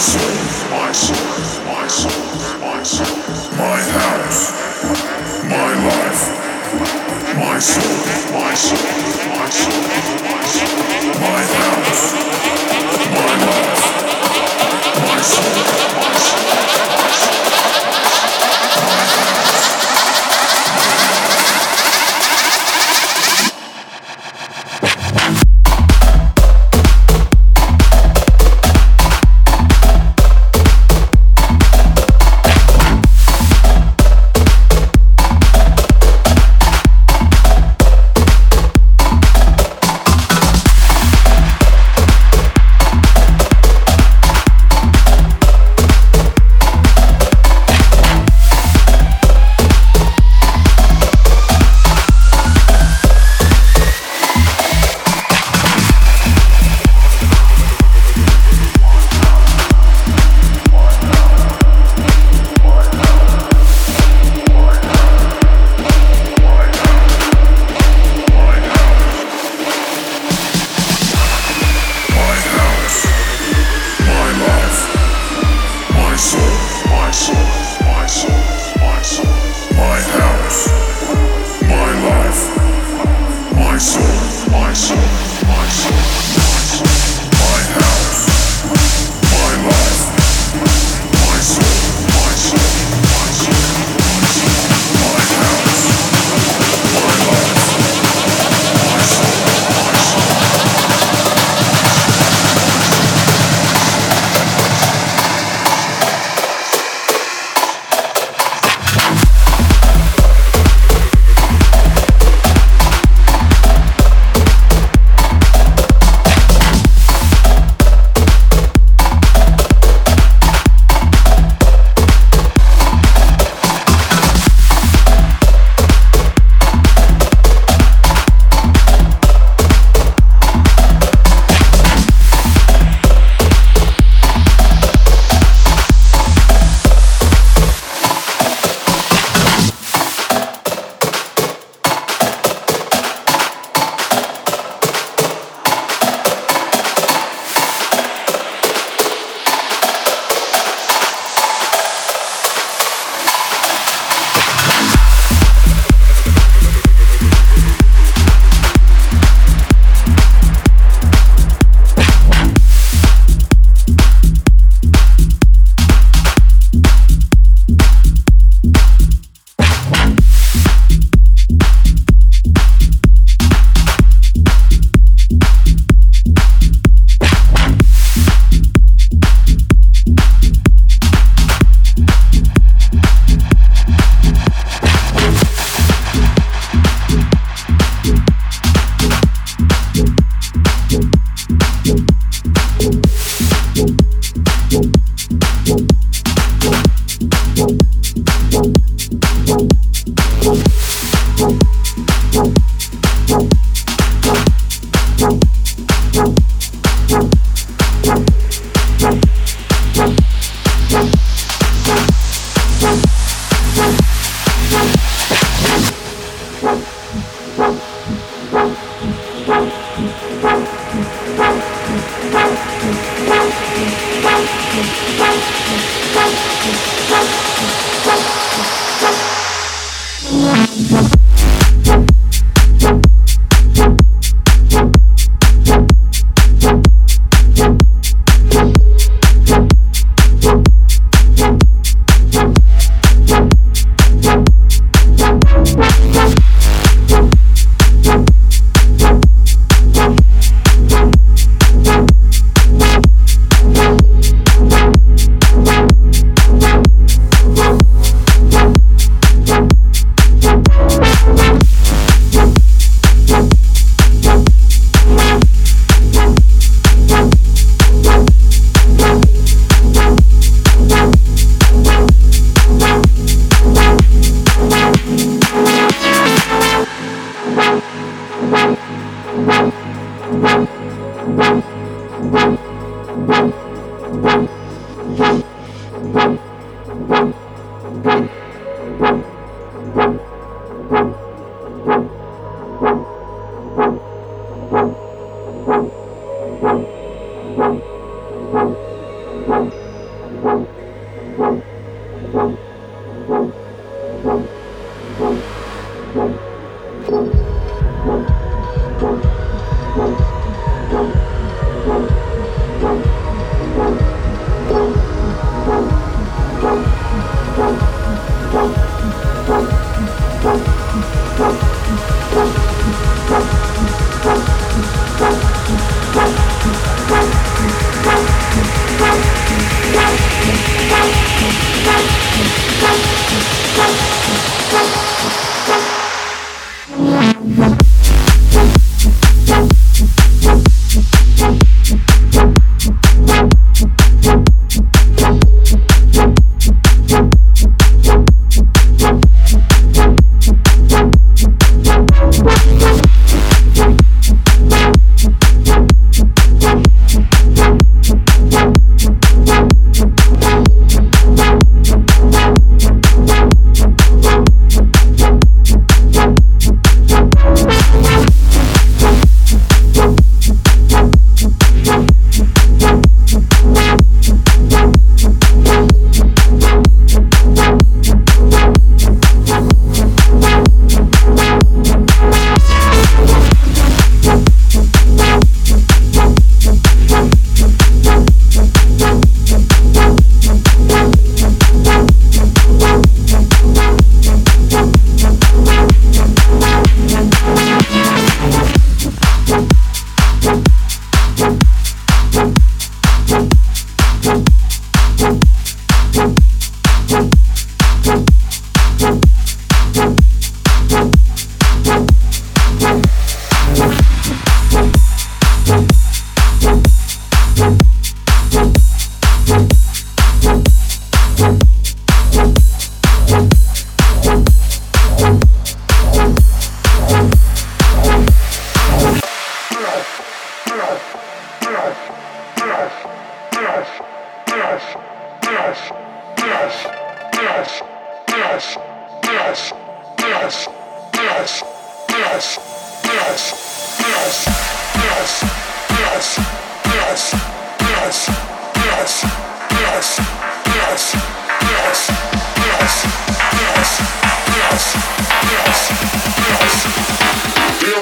my soul, my soul, my soul, my soul, my heart, my life. My soul, my soul, my soul, my soul. My house.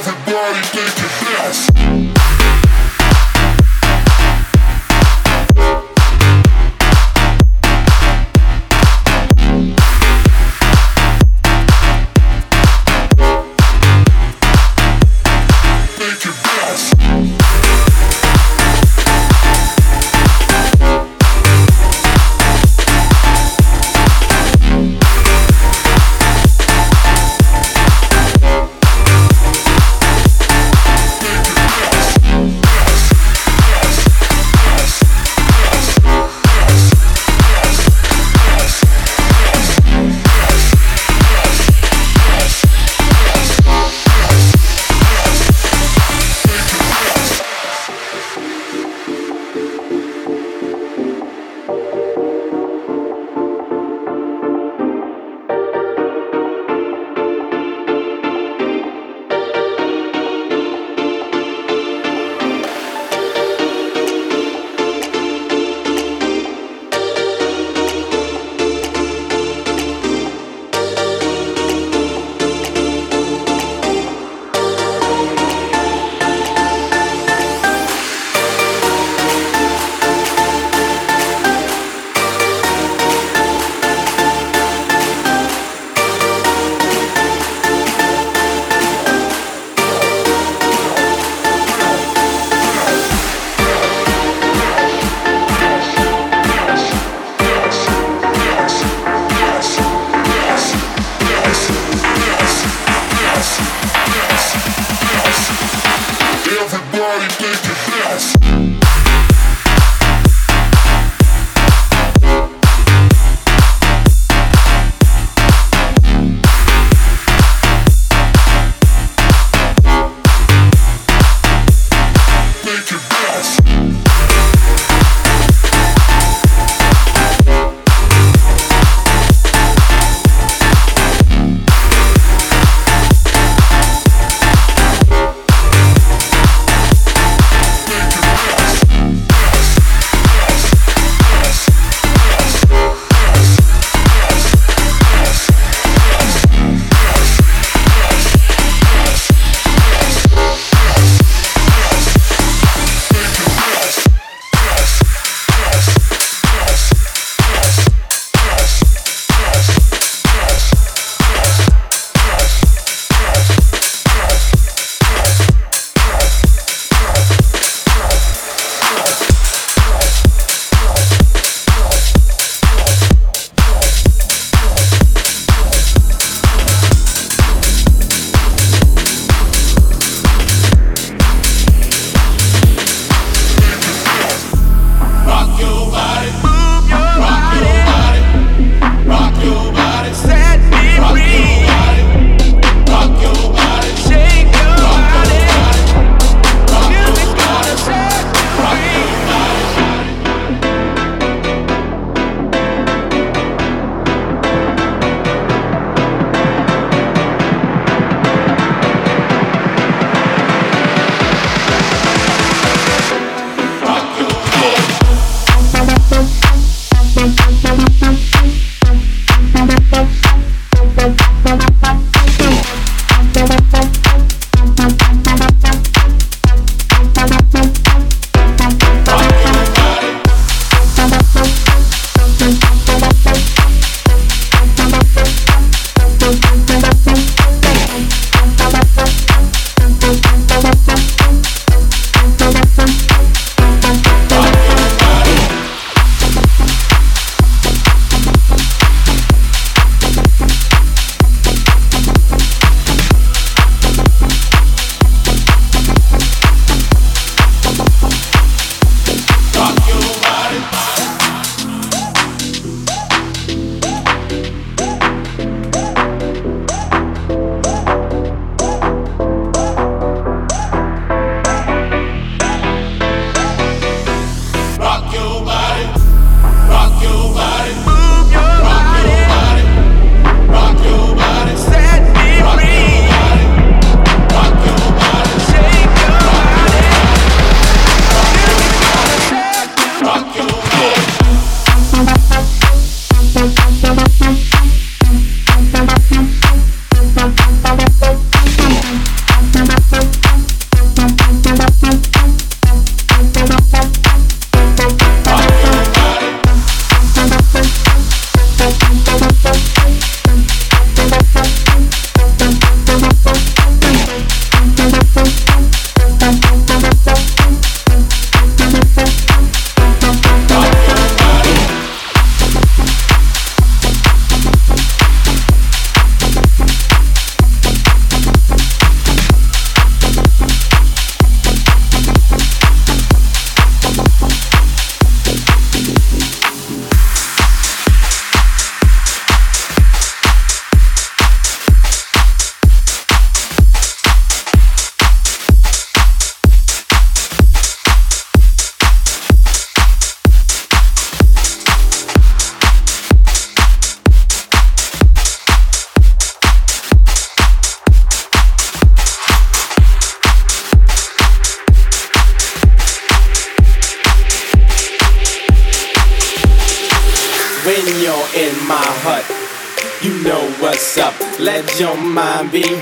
Everybody take a dance.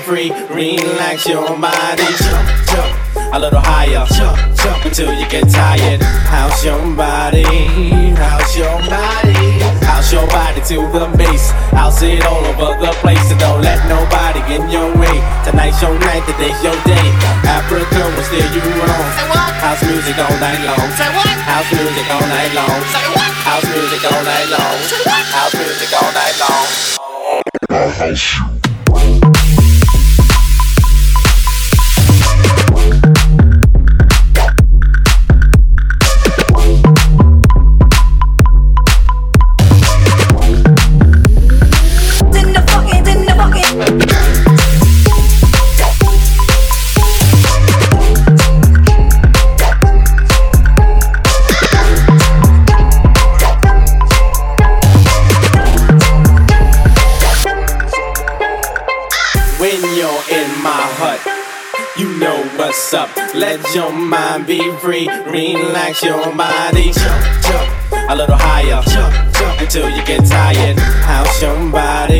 Free, relax your body. what's up. Let your mind be free, relax your body. Jump, jump, a little higher. Jump, jump until you get tired. How's your body?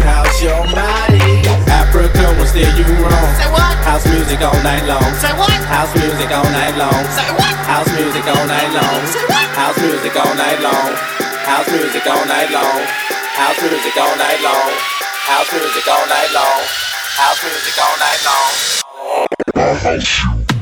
How's your body? Africa will steer you wrong. Say what? House music all night long. Say what? House music all night long. Say what? House music all night long. Say what? House music all night long. House music all night long. House music all night long. House music all night long. House music all night long. I'll house.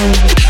Thank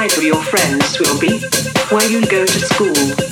Where your friends will be where you go to school.